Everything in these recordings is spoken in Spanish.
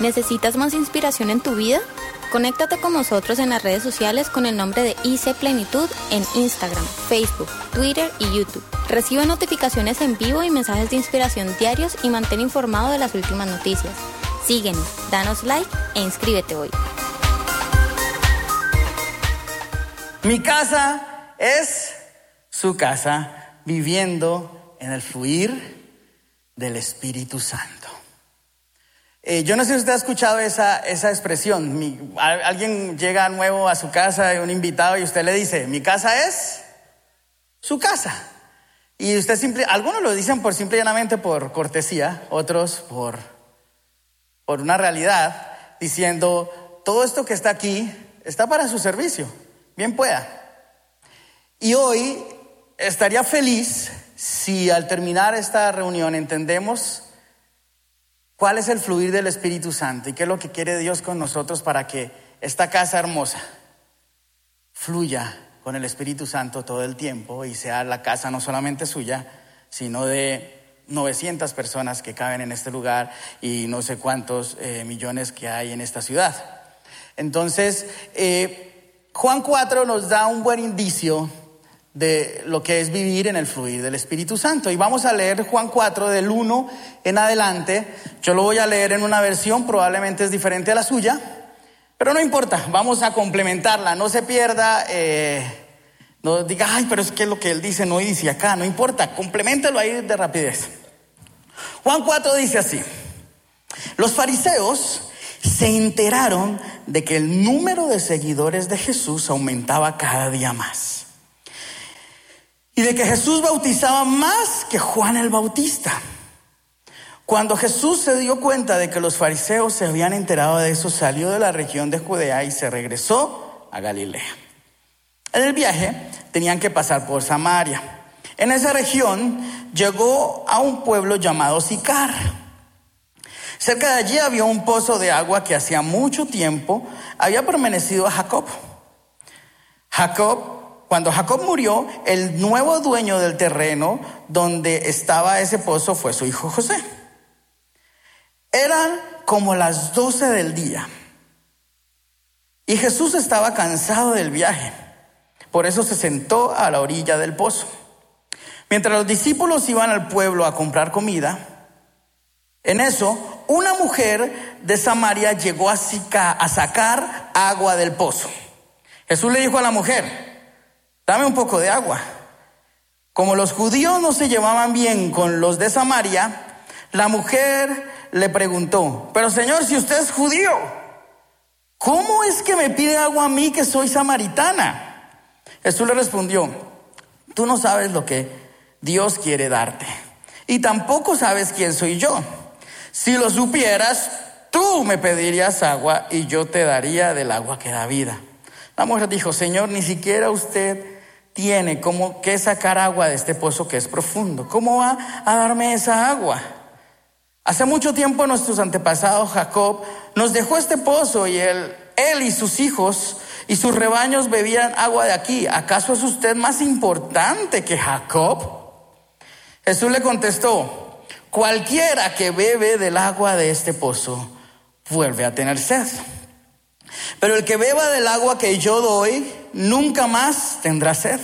¿Necesitas más inspiración en tu vida? Conéctate con nosotros en las redes sociales con el nombre de IC Plenitud en Instagram, Facebook, Twitter y YouTube. Recibe notificaciones en vivo y mensajes de inspiración diarios y mantén informado de las últimas noticias. Síguenos, danos like e inscríbete hoy. Mi casa es su casa, viviendo en el fluir del Espíritu Santo. Eh, yo no sé si usted ha escuchado esa, esa expresión. alguien llega nuevo a su casa, un invitado, y usted le dice, mi casa es su casa. Y usted simple, algunos lo dicen por simple y llanamente por cortesía, otros por, por una realidad, diciendo, todo esto que está aquí está para su servicio, bien pueda. Y hoy estaría feliz si al terminar esta reunión entendemos ¿Cuál es el fluir del Espíritu Santo y qué es lo que quiere Dios con nosotros para que esta casa hermosa fluya con el Espíritu Santo todo el tiempo y sea la casa no solamente suya, sino de 900 personas que caben en este lugar y no sé cuántos eh, millones que hay en esta ciudad? Entonces, eh, Juan 4 nos da un buen indicio de lo que es vivir en el fluir del Espíritu Santo. Y vamos a leer Juan 4 del 1 en adelante. Yo lo voy a leer en una versión, probablemente es diferente a la suya, pero no importa, vamos a complementarla, no se pierda, eh, no diga, ay, pero es que lo que él dice no dice acá, no importa, complementelo ahí de rapidez. Juan 4 dice así, los fariseos se enteraron de que el número de seguidores de Jesús aumentaba cada día más y de que Jesús bautizaba más que Juan el Bautista. Cuando Jesús se dio cuenta de que los fariseos se habían enterado de eso, salió de la región de Judea y se regresó a Galilea. En el viaje tenían que pasar por Samaria. En esa región llegó a un pueblo llamado Sicar. Cerca de allí había un pozo de agua que hacía mucho tiempo había permanecido a Jacob. Jacob cuando Jacob murió, el nuevo dueño del terreno donde estaba ese pozo fue su hijo José. Eran como las doce del día. Y Jesús estaba cansado del viaje. Por eso se sentó a la orilla del pozo. Mientras los discípulos iban al pueblo a comprar comida, en eso una mujer de Samaria llegó a sacar agua del pozo. Jesús le dijo a la mujer, dame un poco de agua. Como los judíos no se llevaban bien con los de Samaria, la mujer le preguntó, pero Señor, si usted es judío, ¿cómo es que me pide agua a mí que soy samaritana? Jesús le respondió, tú no sabes lo que Dios quiere darte y tampoco sabes quién soy yo. Si lo supieras, tú me pedirías agua y yo te daría del agua que da vida. La mujer dijo, Señor, ni siquiera usted tiene como que sacar agua de este pozo que es profundo. ¿Cómo va a darme esa agua? Hace mucho tiempo nuestros antepasados, Jacob, nos dejó este pozo y él, él y sus hijos y sus rebaños bebían agua de aquí. ¿Acaso es usted más importante que Jacob? Jesús le contestó, cualquiera que bebe del agua de este pozo vuelve a tener sed. Pero el que beba del agua que yo doy, nunca más tendrá sed.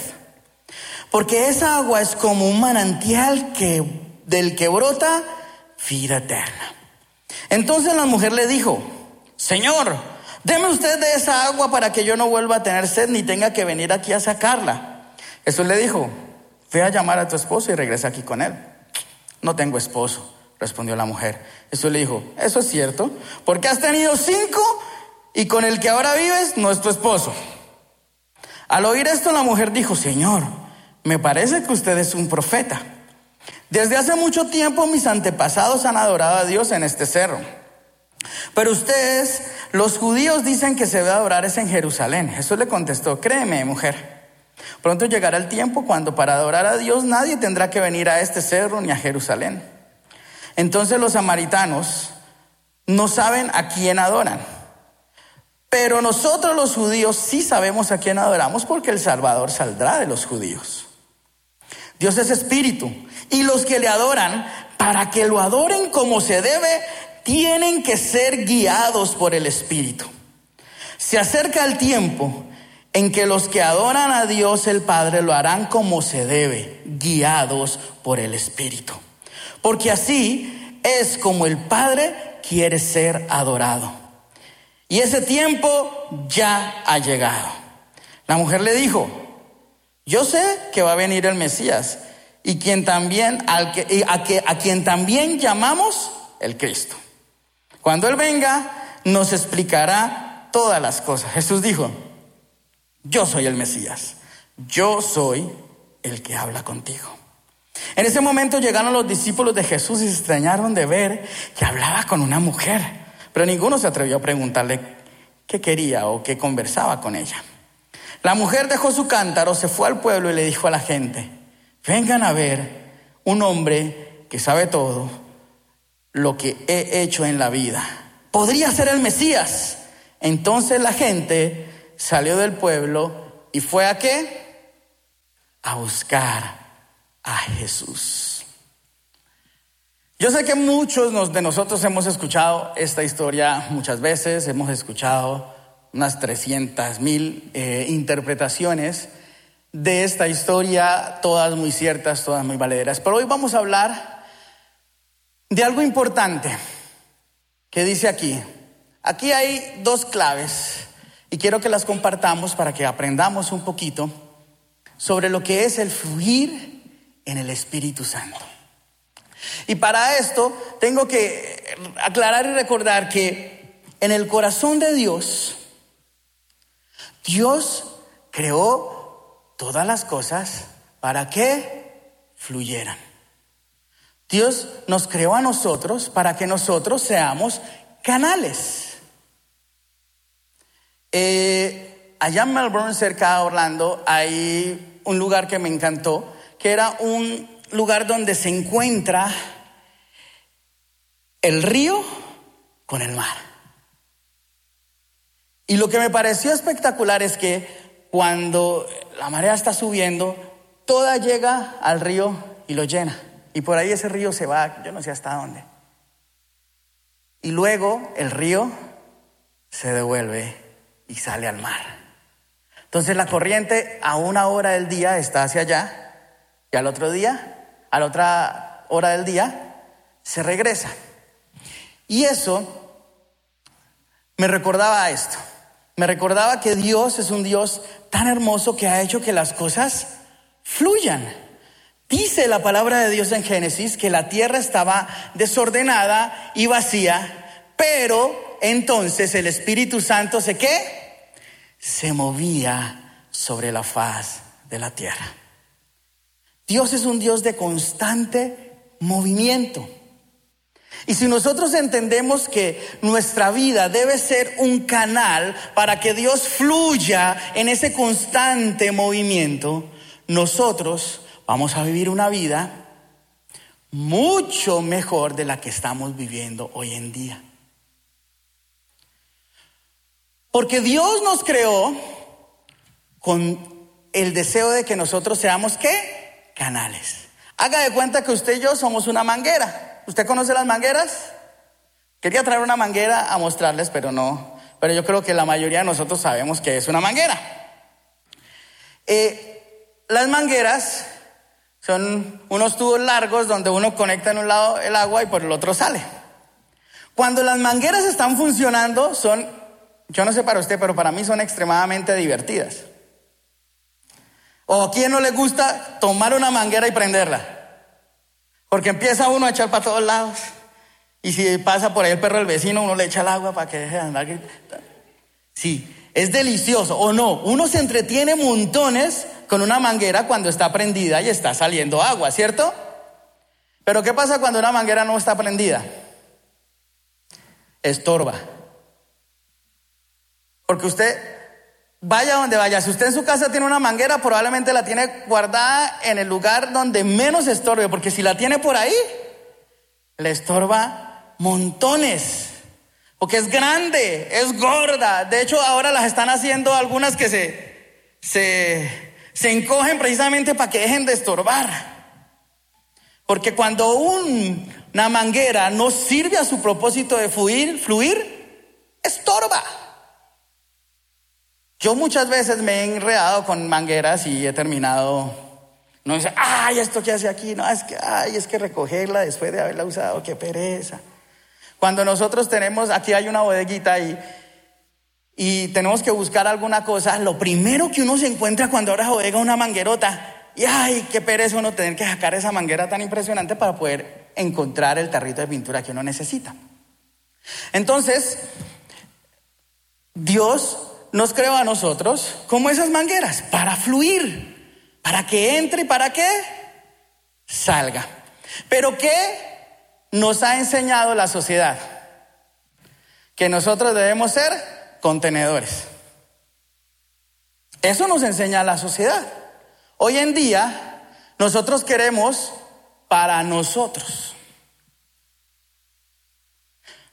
Porque esa agua es como un manantial que, del que brota vida eterna. Entonces la mujer le dijo, Señor, deme usted de esa agua para que yo no vuelva a tener sed ni tenga que venir aquí a sacarla. Jesús le dijo, ve a llamar a tu esposo y regresa aquí con él. No tengo esposo, respondió la mujer. Jesús le dijo, eso es cierto, porque has tenido cinco y con el que ahora vives no es tu esposo. Al oír esto la mujer dijo, Señor, me parece que usted es un profeta. Desde hace mucho tiempo mis antepasados han adorado a Dios en este cerro. Pero ustedes, los judíos, dicen que se debe adorar es en Jerusalén. Jesús le contestó, créeme, mujer. Pronto llegará el tiempo cuando para adorar a Dios nadie tendrá que venir a este cerro ni a Jerusalén. Entonces los samaritanos no saben a quién adoran. Pero nosotros los judíos sí sabemos a quién adoramos porque el Salvador saldrá de los judíos. Dios es espíritu y los que le adoran, para que lo adoren como se debe, tienen que ser guiados por el Espíritu. Se acerca el tiempo en que los que adoran a Dios el Padre lo harán como se debe, guiados por el Espíritu. Porque así es como el Padre quiere ser adorado. Y ese tiempo ya ha llegado. La mujer le dijo, yo sé que va a venir el Mesías y quien también, a quien también llamamos el Cristo. Cuando Él venga, nos explicará todas las cosas. Jesús dijo, yo soy el Mesías, yo soy el que habla contigo. En ese momento llegaron los discípulos de Jesús y se extrañaron de ver que hablaba con una mujer, pero ninguno se atrevió a preguntarle qué quería o qué conversaba con ella. La mujer dejó su cántaro, se fue al pueblo y le dijo a la gente, vengan a ver un hombre que sabe todo lo que he hecho en la vida. Podría ser el Mesías. Entonces la gente salió del pueblo y fue a qué? A buscar a Jesús. Yo sé que muchos de nosotros hemos escuchado esta historia muchas veces, hemos escuchado unas 300 mil eh, interpretaciones de esta historia, todas muy ciertas, todas muy valederas. Pero hoy vamos a hablar de algo importante que dice aquí. Aquí hay dos claves y quiero que las compartamos para que aprendamos un poquito sobre lo que es el fluir en el Espíritu Santo. Y para esto tengo que aclarar y recordar que en el corazón de Dios, Dios creó todas las cosas para que fluyeran. Dios nos creó a nosotros para que nosotros seamos canales. Eh, allá en Melbourne, cerca de Orlando, hay un lugar que me encantó que era un lugar donde se encuentra el río con el mar. Y lo que me pareció espectacular es que cuando la marea está subiendo, toda llega al río y lo llena. Y por ahí ese río se va, yo no sé hasta dónde. Y luego el río se devuelve y sale al mar. Entonces la corriente a una hora del día está hacia allá y al otro día, a la otra hora del día, se regresa. Y eso me recordaba esto. Me recordaba que Dios es un Dios tan hermoso que ha hecho que las cosas fluyan. Dice la palabra de Dios en Génesis que la tierra estaba desordenada y vacía, pero entonces el Espíritu Santo se qué? Se movía sobre la faz de la tierra. Dios es un Dios de constante movimiento. Y si nosotros entendemos que nuestra vida debe ser un canal para que Dios fluya en ese constante movimiento, nosotros vamos a vivir una vida mucho mejor de la que estamos viviendo hoy en día. Porque Dios nos creó con el deseo de que nosotros seamos qué? Canales. Haga de cuenta que usted y yo somos una manguera. ¿Usted conoce las mangueras? Quería traer una manguera a mostrarles, pero no. Pero yo creo que la mayoría de nosotros sabemos que es una manguera. Eh, las mangueras son unos tubos largos donde uno conecta en un lado el agua y por el otro sale. Cuando las mangueras están funcionando, son, yo no sé para usted, pero para mí son extremadamente divertidas. ¿O a quién no le gusta tomar una manguera y prenderla? Porque empieza uno a echar para todos lados. Y si pasa por ahí el perro del vecino, uno le echa el agua para que deje de andar. Sí, es delicioso. O no, uno se entretiene montones con una manguera cuando está prendida y está saliendo agua, ¿cierto? Pero ¿qué pasa cuando una manguera no está prendida? Estorba. Porque usted Vaya donde vaya, si usted en su casa tiene una manguera, probablemente la tiene guardada en el lugar donde menos estorbe, porque si la tiene por ahí, le estorba montones, porque es grande, es gorda. De hecho, ahora las están haciendo algunas que se, se, se encogen precisamente para que dejen de estorbar. Porque cuando un una manguera no sirve a su propósito de fluir, fluir, estorba. Yo muchas veces me he enredado con mangueras y he terminado, no dice, ay, esto que hace aquí, no, es que, ay, es que recogerla después de haberla usado, qué pereza. Cuando nosotros tenemos, aquí hay una bodeguita y, y tenemos que buscar alguna cosa, lo primero que uno se encuentra cuando ahora bodega una manguerota, y ay, qué pereza uno tener que sacar esa manguera tan impresionante para poder encontrar el tarrito de pintura que uno necesita. Entonces, Dios nos creó a nosotros como esas mangueras, para fluir, para que entre y para que salga. Pero ¿qué nos ha enseñado la sociedad? Que nosotros debemos ser contenedores. Eso nos enseña la sociedad. Hoy en día, nosotros queremos para nosotros.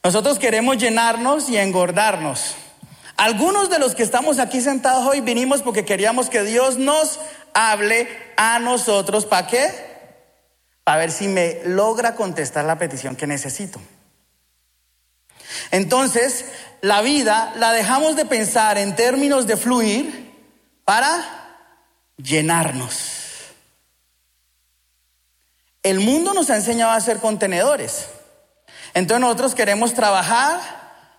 Nosotros queremos llenarnos y engordarnos. Algunos de los que estamos aquí sentados hoy vinimos porque queríamos que Dios nos hable a nosotros. ¿Para qué? Para ver si me logra contestar la petición que necesito. Entonces, la vida la dejamos de pensar en términos de fluir para llenarnos. El mundo nos ha enseñado a ser contenedores. Entonces nosotros queremos trabajar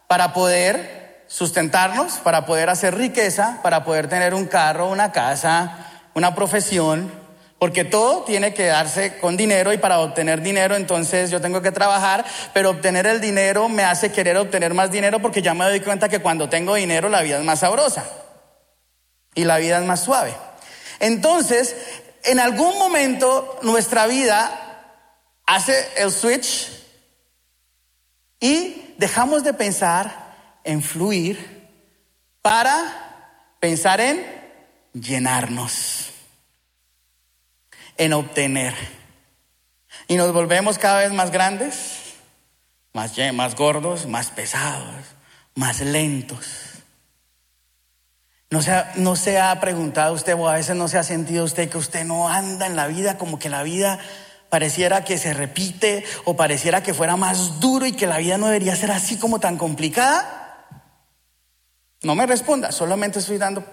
para poder sustentarnos, para poder hacer riqueza, para poder tener un carro, una casa, una profesión, porque todo tiene que darse con dinero y para obtener dinero entonces yo tengo que trabajar, pero obtener el dinero me hace querer obtener más dinero porque ya me doy cuenta que cuando tengo dinero la vida es más sabrosa y la vida es más suave. Entonces, en algún momento nuestra vida hace el switch y dejamos de pensar en fluir para pensar en llenarnos, en obtener. Y nos volvemos cada vez más grandes, más, más gordos, más pesados, más lentos. No se, ha, no se ha preguntado usted o a veces no se ha sentido usted que usted no anda en la vida como que la vida pareciera que se repite o pareciera que fuera más duro y que la vida no debería ser así como tan complicada. No me responda, solamente estoy dando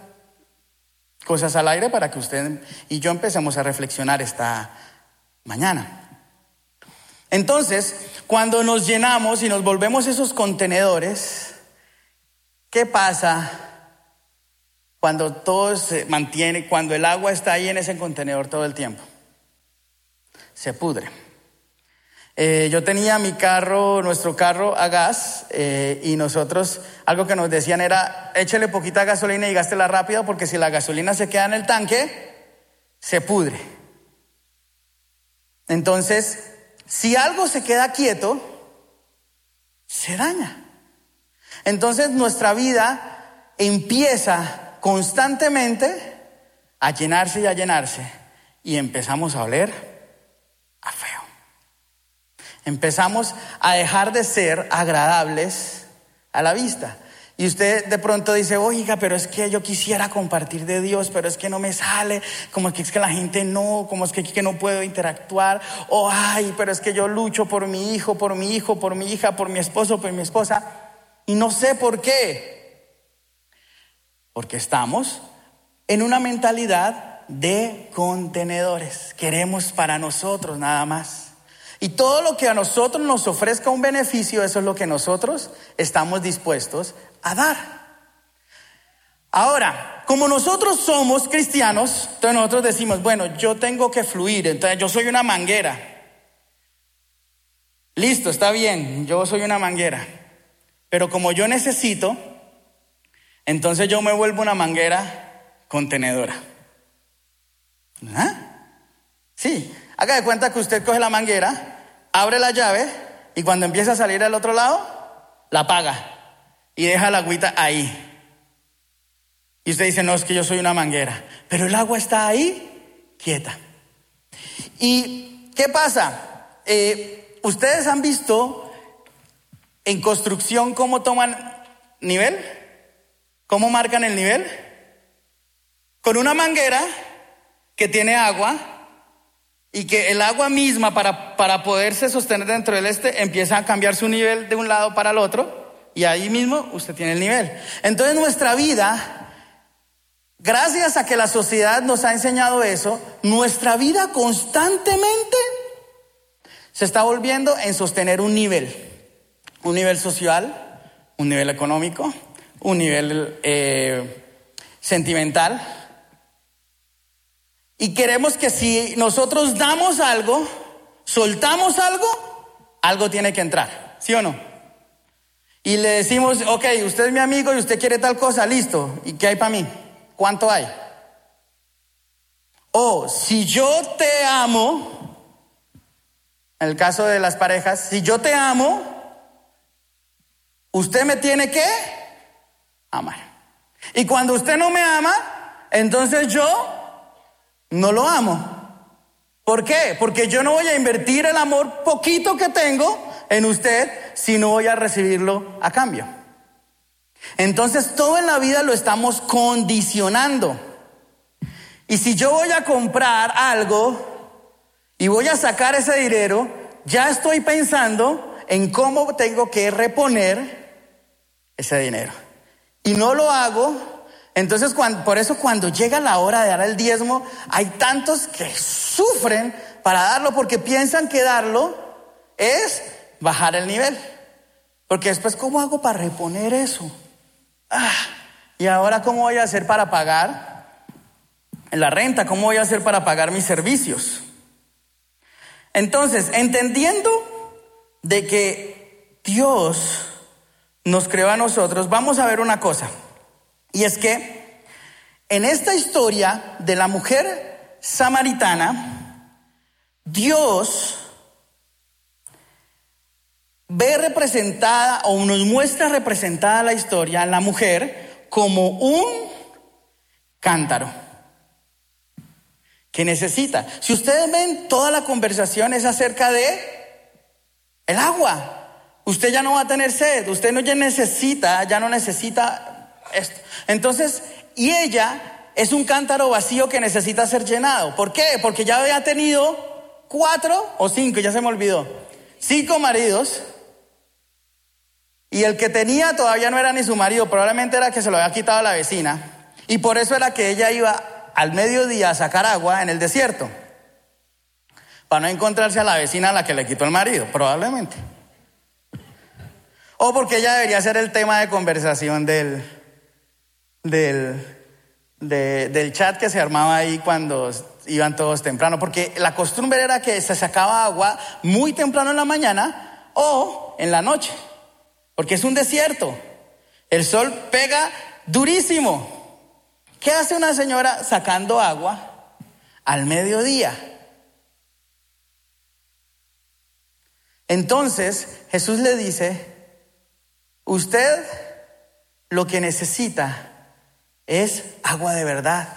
cosas al aire para que usted y yo empecemos a reflexionar esta mañana. Entonces, cuando nos llenamos y nos volvemos esos contenedores, ¿qué pasa cuando todo se mantiene, cuando el agua está ahí en ese contenedor todo el tiempo? Se pudre. Eh, yo tenía mi carro, nuestro carro a gas, eh, y nosotros algo que nos decían era, échale poquita gasolina y gástela rápido porque si la gasolina se queda en el tanque, se pudre. Entonces, si algo se queda quieto, se daña. Entonces nuestra vida empieza constantemente a llenarse y a llenarse y empezamos a oler. Empezamos a dejar de ser agradables a la vista. Y usted de pronto dice, oiga, pero es que yo quisiera compartir de Dios, pero es que no me sale, como que es que la gente no, como es que, que no puedo interactuar, o ay, pero es que yo lucho por mi hijo, por mi hijo, por mi hija, por mi esposo, por mi esposa, y no sé por qué. Porque estamos en una mentalidad de contenedores, queremos para nosotros nada más. Y todo lo que a nosotros nos ofrezca un beneficio, eso es lo que nosotros estamos dispuestos a dar. Ahora, como nosotros somos cristianos, entonces nosotros decimos, bueno, yo tengo que fluir, entonces yo soy una manguera. Listo, está bien, yo soy una manguera. Pero como yo necesito, entonces yo me vuelvo una manguera contenedora. ¿Ah? Sí, haga de cuenta que usted coge la manguera abre la llave y cuando empieza a salir al otro lado, la apaga y deja la agüita ahí. Y usted dice, no, es que yo soy una manguera, pero el agua está ahí quieta. ¿Y qué pasa? Eh, ¿Ustedes han visto en construcción cómo toman nivel? ¿Cómo marcan el nivel? Con una manguera que tiene agua y que el agua misma para, para poderse sostener dentro del este empieza a cambiar su nivel de un lado para el otro y ahí mismo usted tiene el nivel. Entonces nuestra vida, gracias a que la sociedad nos ha enseñado eso, nuestra vida constantemente se está volviendo en sostener un nivel, un nivel social, un nivel económico, un nivel eh, sentimental, y queremos que si nosotros damos algo, soltamos algo, algo tiene que entrar, ¿sí o no? Y le decimos, ok, usted es mi amigo y usted quiere tal cosa, listo. ¿Y qué hay para mí? ¿Cuánto hay? O si yo te amo, en el caso de las parejas, si yo te amo, usted me tiene que amar. Y cuando usted no me ama, entonces yo no lo amo. ¿Por qué? Porque yo no voy a invertir el amor poquito que tengo en usted si no voy a recibirlo a cambio. Entonces todo en la vida lo estamos condicionando. Y si yo voy a comprar algo y voy a sacar ese dinero, ya estoy pensando en cómo tengo que reponer ese dinero. Y no lo hago entonces, por eso cuando llega la hora de dar el diezmo, hay tantos que sufren para darlo porque piensan que darlo es bajar el nivel. Porque después, ¿cómo hago para reponer eso? Ah, y ahora, ¿cómo voy a hacer para pagar la renta? ¿Cómo voy a hacer para pagar mis servicios? Entonces, entendiendo de que Dios nos creó a nosotros, vamos a ver una cosa. Y es que en esta historia de la mujer samaritana, Dios ve representada o nos muestra representada la historia, la mujer, como un cántaro que necesita. Si ustedes ven, toda la conversación es acerca de el agua. Usted ya no va a tener sed, usted no ya necesita, ya no necesita Entonces, y ella es un cántaro vacío que necesita ser llenado. ¿Por qué? Porque ya había tenido cuatro o cinco, ya se me olvidó, cinco maridos. Y el que tenía todavía no era ni su marido, probablemente era que se lo había quitado a la vecina. Y por eso era que ella iba al mediodía a sacar agua en el desierto. Para no encontrarse a la vecina a la que le quitó el marido, probablemente. O porque ella debería ser el tema de conversación del, del, del chat que se armaba ahí cuando iban todos temprano, porque la costumbre era que se sacaba agua muy temprano en la mañana o en la noche, porque es un desierto. El sol pega durísimo. ¿Qué hace una señora sacando agua al mediodía? Entonces Jesús le dice, usted lo que necesita es agua de verdad.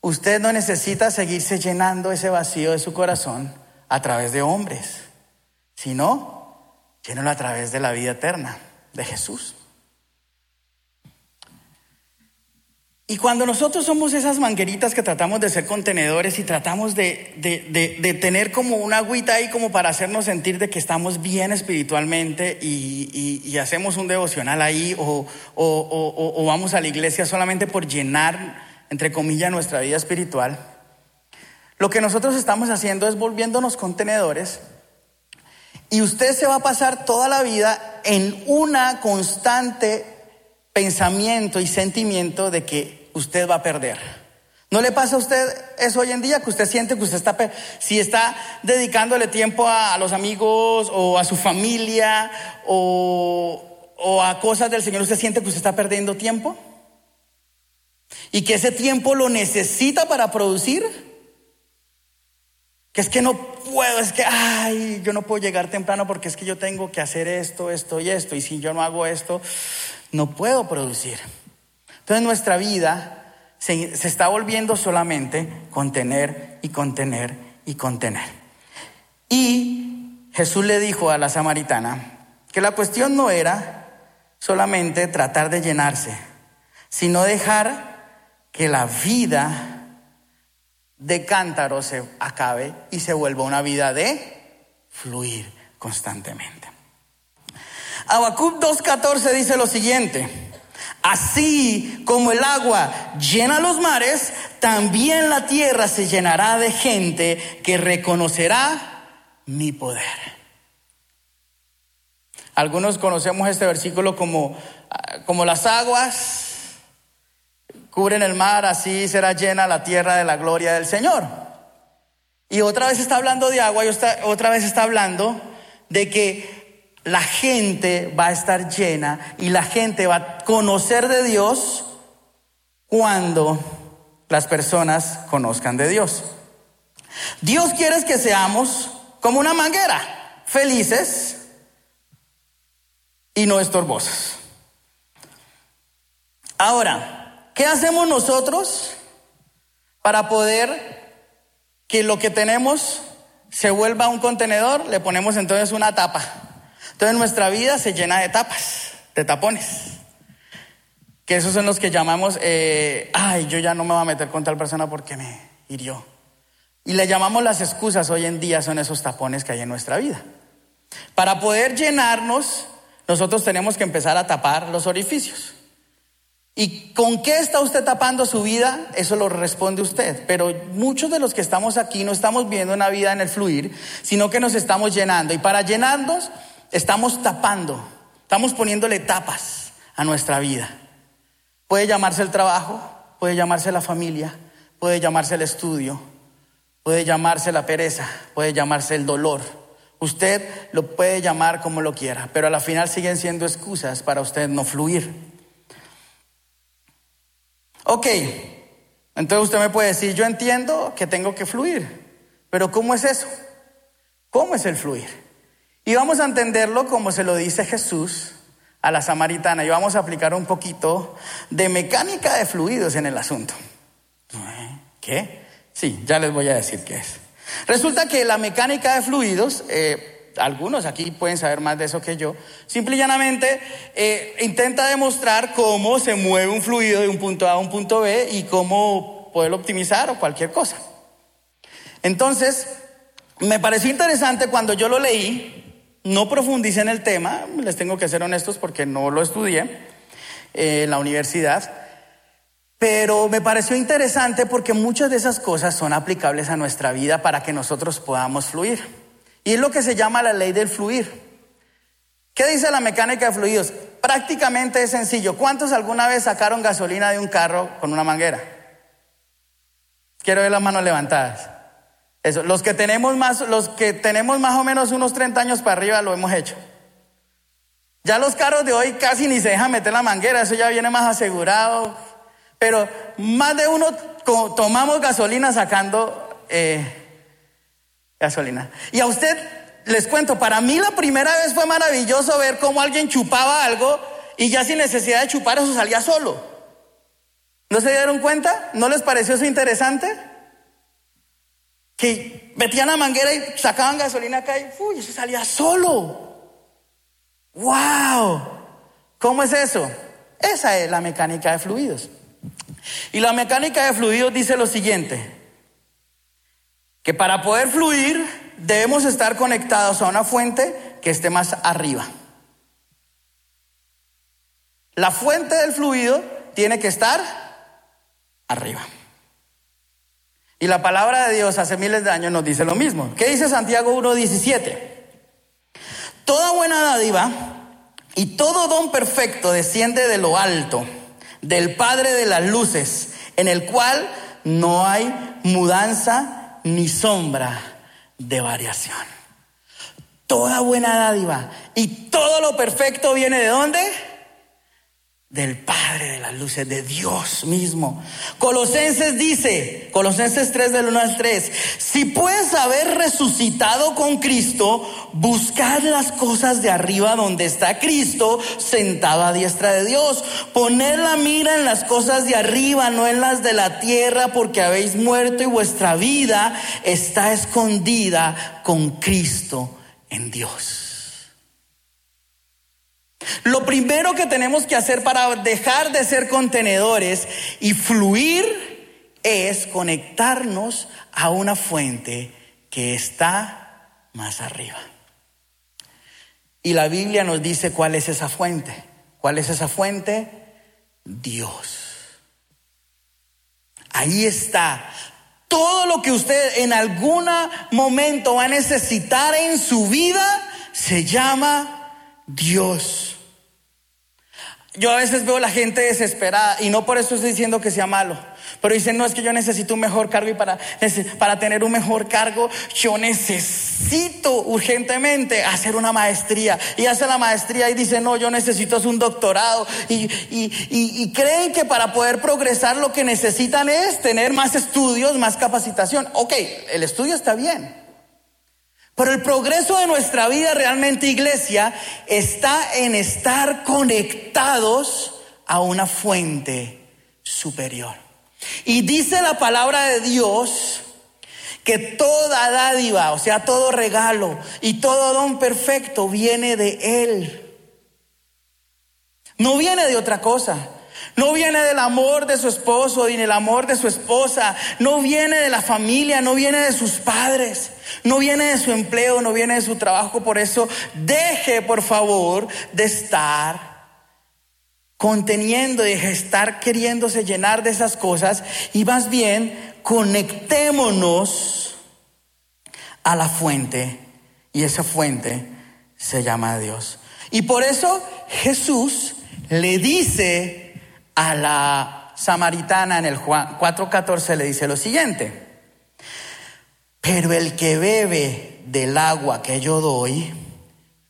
Usted no necesita seguirse llenando ese vacío de su corazón a través de hombres, sino llénalo a través de la vida eterna de Jesús. Y cuando nosotros somos esas mangueritas que tratamos de ser contenedores y tratamos de, tener como una agüita ahí como para hacernos sentir de que estamos bien espiritualmente y, hacemos un devocional ahí o, o, vamos a la iglesia solamente por llenar, entre comillas, nuestra vida espiritual, lo que nosotros estamos haciendo es volviéndonos contenedores y usted se va a pasar toda la vida en una constante pensamiento y sentimiento de que usted va a perder. ¿No le pasa a usted eso hoy en día? Que usted siente que usted está, si está dedicándole tiempo a, los amigos o a su familia o, o a cosas del Señor, usted siente que usted está perdiendo tiempo. Y que ese tiempo lo necesita para producir. Que es que no puedo, es que, ay, yo no puedo llegar temprano porque es que yo tengo que hacer esto, esto y esto. Y si yo no hago esto, no puedo producir. Entonces nuestra vida se, está volviendo solamente contener y contener y contener. Y Jesús le dijo a la samaritana que la cuestión no era solamente tratar de llenarse, sino dejar que la vida de cántaro se acabe y se vuelva una vida de fluir constantemente. Habacuc 2.14 dice lo siguiente. Así como el agua llena los mares, también la tierra se llenará de gente que reconocerá mi poder. Algunos conocemos este versículo como, como las aguas cubren el mar, así será llena la tierra de la gloria del Señor. Y otra vez está hablando de agua y otra vez está hablando de que la gente va a estar llena y la gente va a conocer de Dios cuando las personas conozcan de Dios. Dios quiere que seamos como una manguera, felices, y no estorbosas. Ahora, ¿qué hacemos nosotros para poder que lo que tenemos se vuelva un contenedor? Le ponemos entonces una tapa. Entonces nuestra vida se llena de tapas, de tapones. Que esos son los que llamamos, eh, ay, yo ya no me voy a meter con tal persona porque me hirió. Y le llamamos las excusas hoy en día, son esos tapones que hay en nuestra vida. Para poder llenarnos nosotros tenemos que empezar a tapar los orificios. ¿Y con qué está usted tapando su vida? Eso lo responde usted. Pero muchos de los que estamos aquí no estamos viendo una vida en el fluir, sino que nos estamos llenando. Y para llenarnos, estamos tapando, estamos poniéndole tapas a nuestra vida. Puede llamarse el trabajo, puede llamarse la familia, puede llamarse el estudio, puede llamarse la pereza, puede llamarse el dolor Usted lo puede llamar como lo quiera, pero a la final siguen siendo excusas para usted no fluir. Ok, entonces usted me puede decir, yo entiendo que tengo que fluir, pero ¿cómo es eso? ¿Cómo es el fluir? Y vamos a entenderlo como se lo dice Jesús a la samaritana y vamos a aplicar un poquito de mecánica de fluidos en el asunto. ¿Qué? Sí, ya les voy a decir qué es. Resulta que la mecánica de fluidos, eh, algunos aquí pueden saber más de eso que yo, simple y llanamente eh, intenta demostrar cómo se mueve un fluido de un punto A a un punto B y cómo poderlo optimizar o cualquier cosa. Entonces, me pareció interesante cuando yo lo leí, no profundicé en el tema, les tengo que ser honestos porque no lo estudié eh, en la universidad. Pero me pareció interesante porque muchas de esas cosas son aplicables a nuestra vida para que nosotros podamos fluir. Y es lo que se llama la ley del fluir. ¿Qué dice la mecánica de fluidos? Prácticamente es sencillo. ¿Cuántos alguna vez sacaron gasolina de un carro con una manguera? Quiero ver las manos levantadas. Los que tenemos más, los que tenemos más o menos unos 30 años para arriba lo hemos hecho. Ya los carros de hoy casi ni se dejan meter la manguera, eso ya viene más asegurado, pero más de uno tomamos gasolina sacando eh, gasolina. Y a usted les cuento, para mí la primera vez fue maravilloso ver cómo alguien chupaba algo y ya sin necesidad de chupar eso salía solo. ¿No se dieron cuenta? ¿No les pareció eso interesante? Que metían la manguera y sacaban gasolina acá y uy, eso salía solo. ¡Wow! ¿Cómo es eso? Esa es la mecánica de fluidos. Y la mecánica de fluidos dice lo siguiente, que para poder fluir debemos estar conectados a una fuente que esté más arriba. La fuente del fluido tiene que estar arriba. Y la palabra de Dios hace miles de años nos dice lo mismo. ¿Qué dice Santiago 1.17? Toda buena dádiva y todo don perfecto desciende de lo alto del Padre de las Luces, en el cual no hay mudanza ni sombra de variación. Toda buena dádiva y todo lo perfecto viene de dónde? Del Padre de las luces, de Dios mismo. Colosenses dice, Colosenses 3 del 1 al 3, si puedes haber resucitado con Cristo, buscad las cosas de arriba donde está Cristo sentado a diestra de Dios. Poned la mira en las cosas de arriba, no en las de la tierra, porque habéis muerto y vuestra vida está escondida con Cristo en Dios. Lo primero que tenemos que hacer para dejar de ser contenedores y fluir es conectarnos a una fuente que está más arriba. Y la Biblia nos dice cuál es esa fuente. ¿Cuál es esa fuente? Dios. Ahí está. Todo lo que usted en algún momento va a necesitar en su vida se llama Dios. Yo a veces veo a la gente desesperada y no por eso estoy diciendo que sea malo. Pero dicen, no, es que yo necesito un mejor cargo y para, para tener un mejor cargo yo necesito urgentemente hacer una maestría. Y hace la maestría y dice, no, yo necesito un doctorado. Y, y creen que para poder progresar lo que necesitan es tener más estudios, más capacitación. Ok, el estudio está bien. Pero el progreso de nuestra vida realmente, iglesia, está en estar conectados a una fuente superior. Y dice la palabra de Dios que toda dádiva, o sea, todo regalo y todo don perfecto viene de Él. No viene de otra cosa. No viene del amor de su esposo ni del amor de su esposa. No viene de la familia, no viene de sus padres. No viene de su empleo, no viene de su trabajo. Por eso deje, por favor, de estar conteniendo y estar queriéndose llenar de esas cosas y más bien conectémonos a la fuente y esa fuente se llama Dios. Y por eso Jesús le dice a la samaritana en el Juan 4:14 le dice lo siguiente: Pero el que bebe del agua que yo doy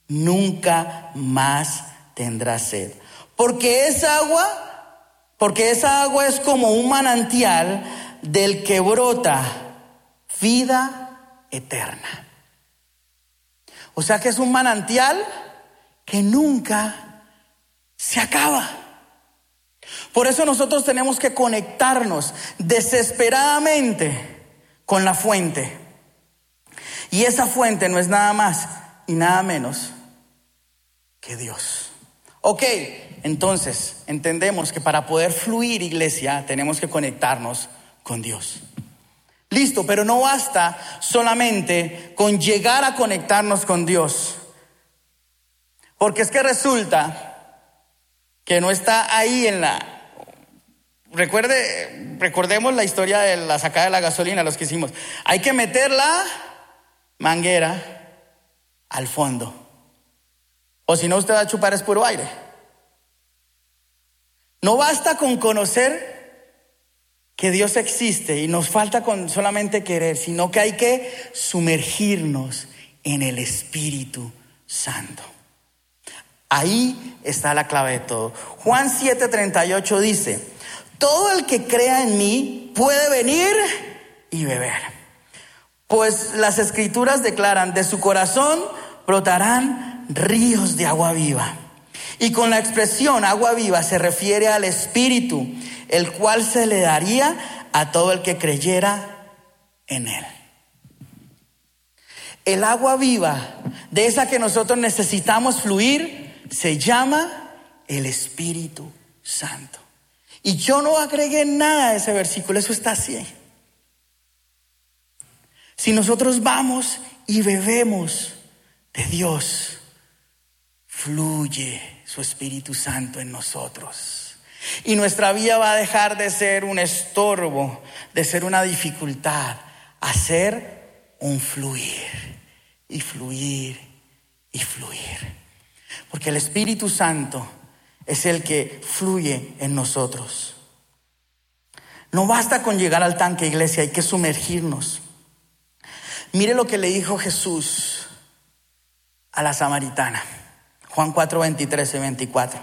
nunca más tendrá sed. Porque esa agua, porque esa agua es como un manantial del que brota vida eterna. O sea que es un manantial que nunca se acaba. Por eso nosotros tenemos que conectarnos desesperadamente con la fuente. Y esa fuente no es nada más y nada menos que Dios. Ok, entonces, entendemos que para poder fluir, iglesia, tenemos que conectarnos con Dios. Listo, pero no basta solamente con llegar a conectarnos con Dios. Porque es que resulta que no está ahí en la... Recuerde, recordemos la historia de la sacada de la gasolina, los que hicimos. Hay que meter la manguera al fondo. O si no, usted va a chupar es puro aire. No basta con conocer que Dios existe y nos falta con solamente querer, sino que hay que sumergirnos en el Espíritu Santo. Ahí está la clave de todo. Juan 7:38 dice, todo el que crea en mí puede venir y beber. Pues las escrituras declaran, de su corazón brotarán ríos de agua viva. Y con la expresión agua viva se refiere al Espíritu, el cual se le daría a todo el que creyera en Él. El agua viva, de esa que nosotros necesitamos fluir, se llama el Espíritu Santo. Y yo no agregué nada a ese versículo, eso está así. Si nosotros vamos y bebemos de Dios, fluye su Espíritu Santo en nosotros. Y nuestra vida va a dejar de ser un estorbo, de ser una dificultad, a ser un fluir y fluir y fluir. Porque el Espíritu Santo es el que fluye en nosotros. No basta con llegar al tanque, iglesia, hay que sumergirnos. Mire lo que le dijo Jesús a la samaritana. Juan 4, 23 y 24.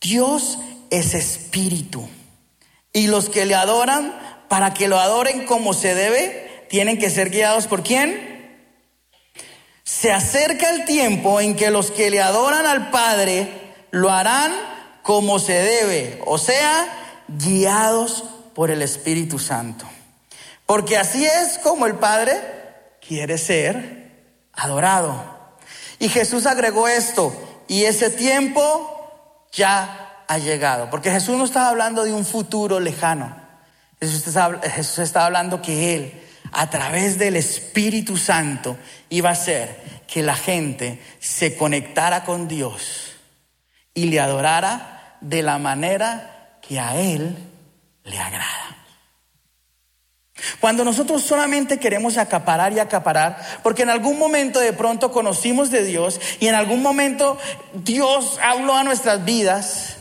Dios es espíritu. Y los que le adoran, para que lo adoren como se debe, tienen que ser guiados por quién? Se acerca el tiempo en que los que le adoran al Padre lo harán como se debe, o sea, guiados por el Espíritu Santo. Porque así es como el Padre quiere ser adorado. Y Jesús agregó esto, y ese tiempo ya ha llegado, porque Jesús no estaba hablando de un futuro lejano, Jesús está, hablando que Él, a través del Espíritu Santo, iba a hacer que la gente se conectara con Dios y le adorara de la manera que a Él le agrada. Cuando nosotros solamente queremos acaparar y acaparar, porque en algún momento de pronto conocimos de Dios y en algún momento Dios habló a nuestras vidas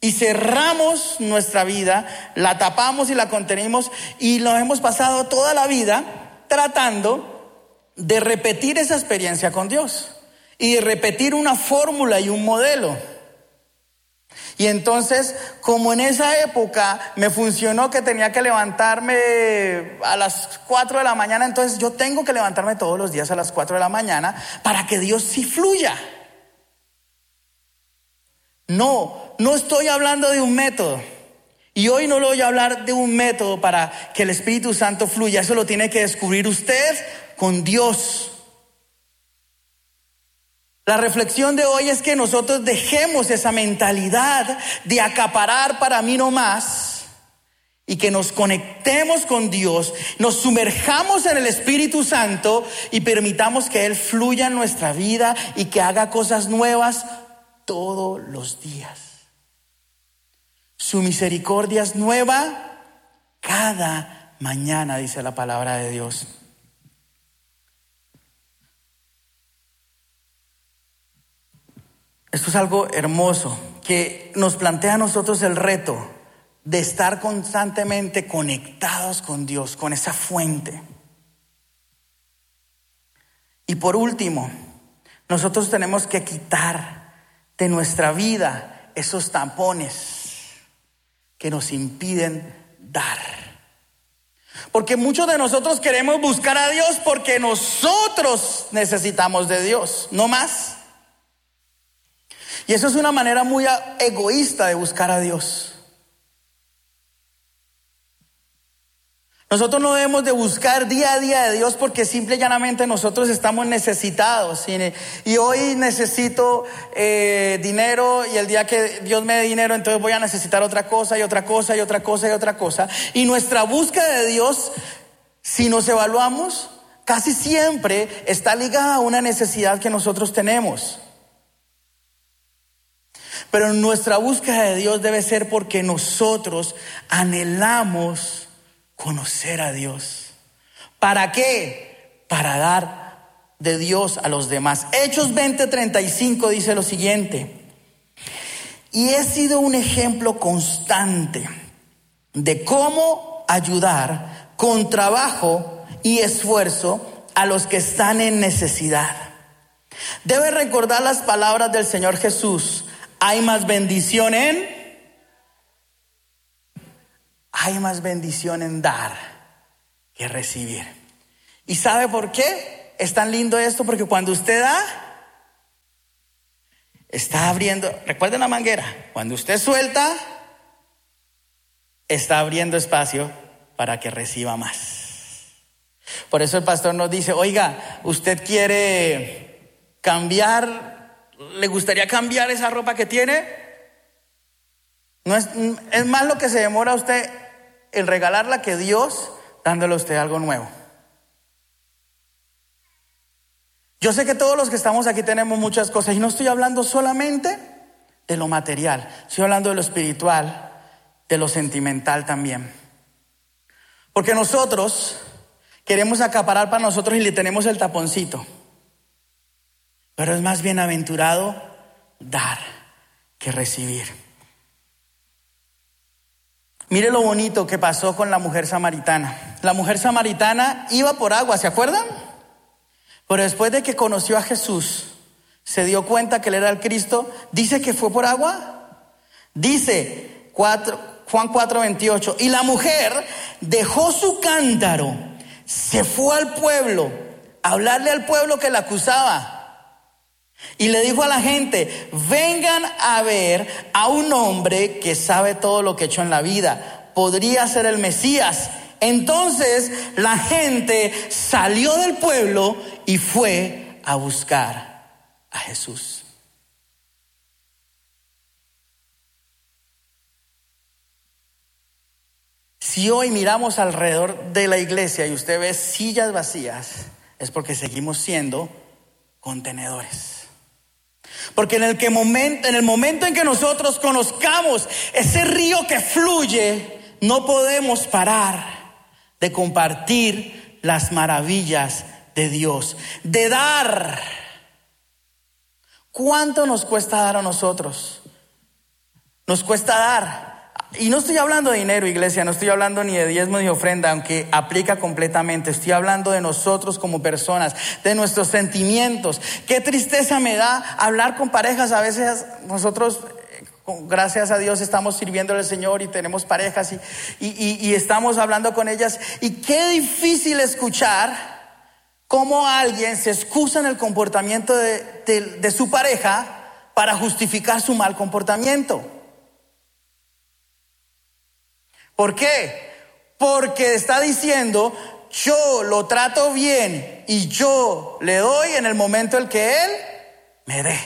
y cerramos nuestra vida, la tapamos y la contenimos y lo hemos pasado toda la vida tratando de repetir esa experiencia con Dios y de repetir una fórmula y un modelo. Y entonces, como en esa época me funcionó que tenía que levantarme a las 4 de la mañana, entonces yo tengo que levantarme todos los días a las 4 de la mañana para que Dios sí fluya. No, no estoy hablando de un método. Y hoy no le voy a hablar de un método para que el Espíritu Santo fluya. Eso lo tiene que descubrir usted con Dios. La reflexión de hoy es que nosotros dejemos esa mentalidad de acaparar para mí no más y que nos conectemos con Dios, nos sumerjamos en el Espíritu Santo y permitamos que Él fluya en nuestra vida y que haga cosas nuevas todos los días. Su misericordia es nueva cada mañana, dice la palabra de Dios. Esto es algo hermoso que nos plantea a nosotros el reto de estar constantemente conectados con Dios, con esa fuente. Y por último, nosotros tenemos que quitar de nuestra vida esos tampones que nos impiden dar. Porque muchos de nosotros queremos buscar a Dios porque nosotros necesitamos de Dios, no más. Y eso es una manera muy egoísta de buscar a Dios. Nosotros no debemos de buscar día a día de Dios porque simple y llanamente nosotros estamos necesitados. Y, hoy necesito eh, dinero y el día que Dios me dé dinero entonces voy a necesitar otra cosa y otra cosa y otra cosa y otra cosa. Y nuestra búsqueda de Dios, si nos evaluamos, casi siempre está ligada a una necesidad que nosotros tenemos. Pero nuestra búsqueda de Dios debe ser porque nosotros anhelamos conocer a Dios. ¿Para qué? Para dar de Dios a los demás. Hechos 20:35 dice lo siguiente. Y he sido un ejemplo constante de cómo ayudar con trabajo y esfuerzo a los que están en necesidad. Debe recordar las palabras del Señor Jesús hay más bendición en... Hay más bendición en dar que recibir. ¿Y sabe por qué? Es tan lindo esto porque cuando usted da, está abriendo, recuerden la manguera, cuando usted suelta, está abriendo espacio para que reciba más. Por eso el pastor nos dice, oiga, usted quiere cambiar ¿Le gustaría cambiar esa ropa que tiene? No es, es más lo que se demora usted en regalarla que Dios dándole a usted algo nuevo. Yo sé que todos los que estamos aquí tenemos muchas cosas y no estoy hablando solamente de lo material, estoy hablando de lo espiritual, de lo sentimental también. Porque nosotros queremos acaparar para nosotros y le tenemos el taponcito. Pero es más bienaventurado dar que recibir. Mire lo bonito que pasó con la mujer samaritana. La mujer samaritana iba por agua, ¿se acuerdan? Pero después de que conoció a Jesús, se dio cuenta que él era el Cristo, dice que fue por agua. Dice Juan 4:28, y la mujer dejó su cántaro, se fue al pueblo, a hablarle al pueblo que la acusaba. Y le dijo a la gente, vengan a ver a un hombre que sabe todo lo que hecho en la vida. Podría ser el Mesías. Entonces la gente salió del pueblo y fue a buscar a Jesús. Si hoy miramos alrededor de la iglesia y usted ve sillas vacías, es porque seguimos siendo contenedores. Porque en el, que momento, en el momento en que nosotros conozcamos ese río que fluye, no podemos parar de compartir las maravillas de Dios, de dar. ¿Cuánto nos cuesta dar a nosotros? Nos cuesta dar. Y no estoy hablando de dinero, iglesia, no estoy hablando ni de diezmo ni de ofrenda, aunque aplica completamente. Estoy hablando de nosotros como personas, de nuestros sentimientos. Qué tristeza me da hablar con parejas. A veces nosotros, gracias a Dios, estamos sirviendo al Señor y tenemos parejas y, estamos hablando con ellas. Y qué difícil escuchar cómo alguien se excusa en el comportamiento de su pareja para justificar su mal comportamiento. ¿Por qué? Porque está diciendo, yo lo trato bien y yo le doy en el momento en que Él me dé.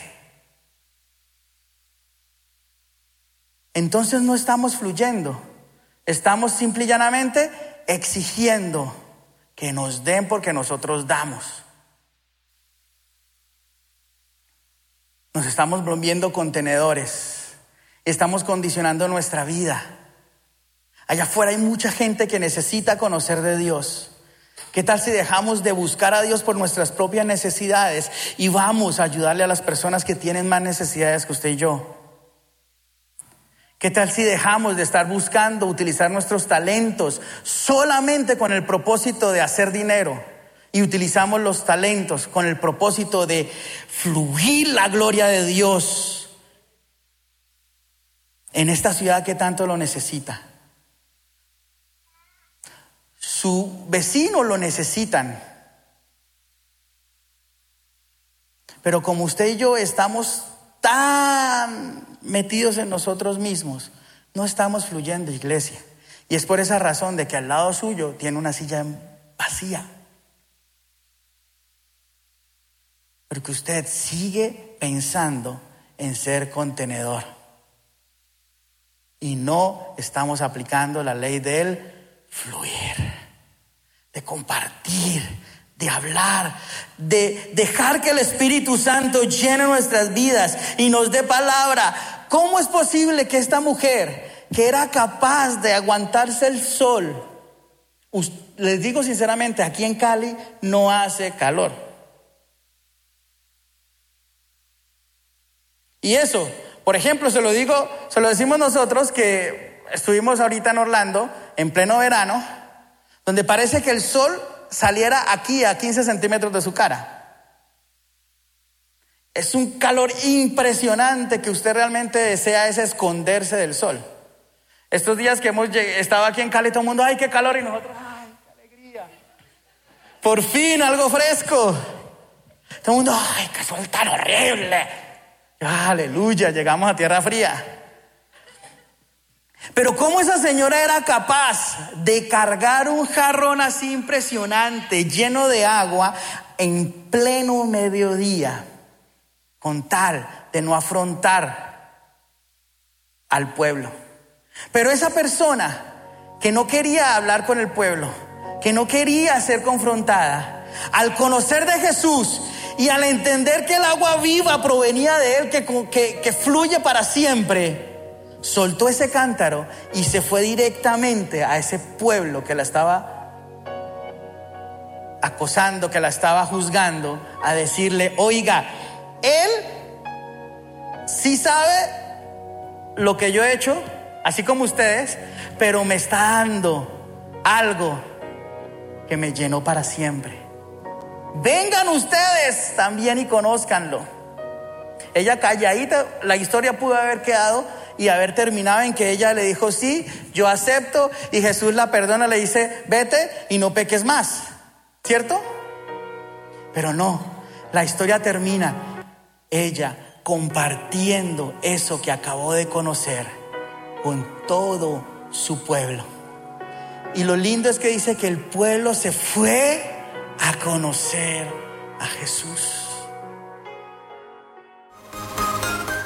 Entonces no estamos fluyendo, estamos simple y llanamente exigiendo que nos den porque nosotros damos. Nos estamos volviendo contenedores, estamos condicionando nuestra vida. Allá afuera hay mucha gente que necesita conocer de Dios. ¿Qué tal si dejamos de buscar a Dios por nuestras propias necesidades y vamos a ayudarle a las personas que tienen más necesidades que usted y yo? ¿Qué tal si dejamos de estar buscando utilizar nuestros talentos solamente con el propósito de hacer dinero y utilizamos los talentos con el propósito de fluir la gloria de Dios en esta ciudad que tanto lo necesita? Su vecino lo necesitan. Pero como usted y yo estamos tan metidos en nosotros mismos, no estamos fluyendo, iglesia. Y es por esa razón de que al lado suyo tiene una silla vacía. Porque usted sigue pensando en ser contenedor. Y no estamos aplicando la ley del fluir de compartir, de hablar, de dejar que el Espíritu Santo llene nuestras vidas y nos dé palabra. ¿Cómo es posible que esta mujer, que era capaz de aguantarse el sol, les digo sinceramente, aquí en Cali no hace calor? Y eso, por ejemplo, se lo digo, se lo decimos nosotros que estuvimos ahorita en Orlando en pleno verano donde parece que el sol saliera aquí a 15 centímetros de su cara. Es un calor impresionante que usted realmente desea es esconderse del sol. Estos días que hemos estado aquí en Cali, todo el mundo, ay, qué calor, y nosotros, ay, qué alegría. Por fin algo fresco. Todo el mundo, ay, qué sol tan horrible. Aleluya, llegamos a tierra fría. Pero ¿cómo esa señora era capaz de cargar un jarrón así impresionante, lleno de agua, en pleno mediodía, con tal de no afrontar al pueblo? Pero esa persona que no quería hablar con el pueblo, que no quería ser confrontada, al conocer de Jesús y al entender que el agua viva provenía de Él, que, que, que fluye para siempre, soltó ese cántaro y se fue directamente a ese pueblo que la estaba acosando, que la estaba juzgando, a decirle, oiga, él sí sabe lo que yo he hecho, así como ustedes, pero me está dando algo que me llenó para siempre. Vengan ustedes también y conózcanlo. Ella calladita, la historia pudo haber quedado y haber terminado en que ella le dijo, sí, yo acepto, y Jesús la perdona, le dice, vete y no peques más, ¿cierto? Pero no, la historia termina, ella compartiendo eso que acabó de conocer con todo su pueblo. Y lo lindo es que dice que el pueblo se fue a conocer a Jesús.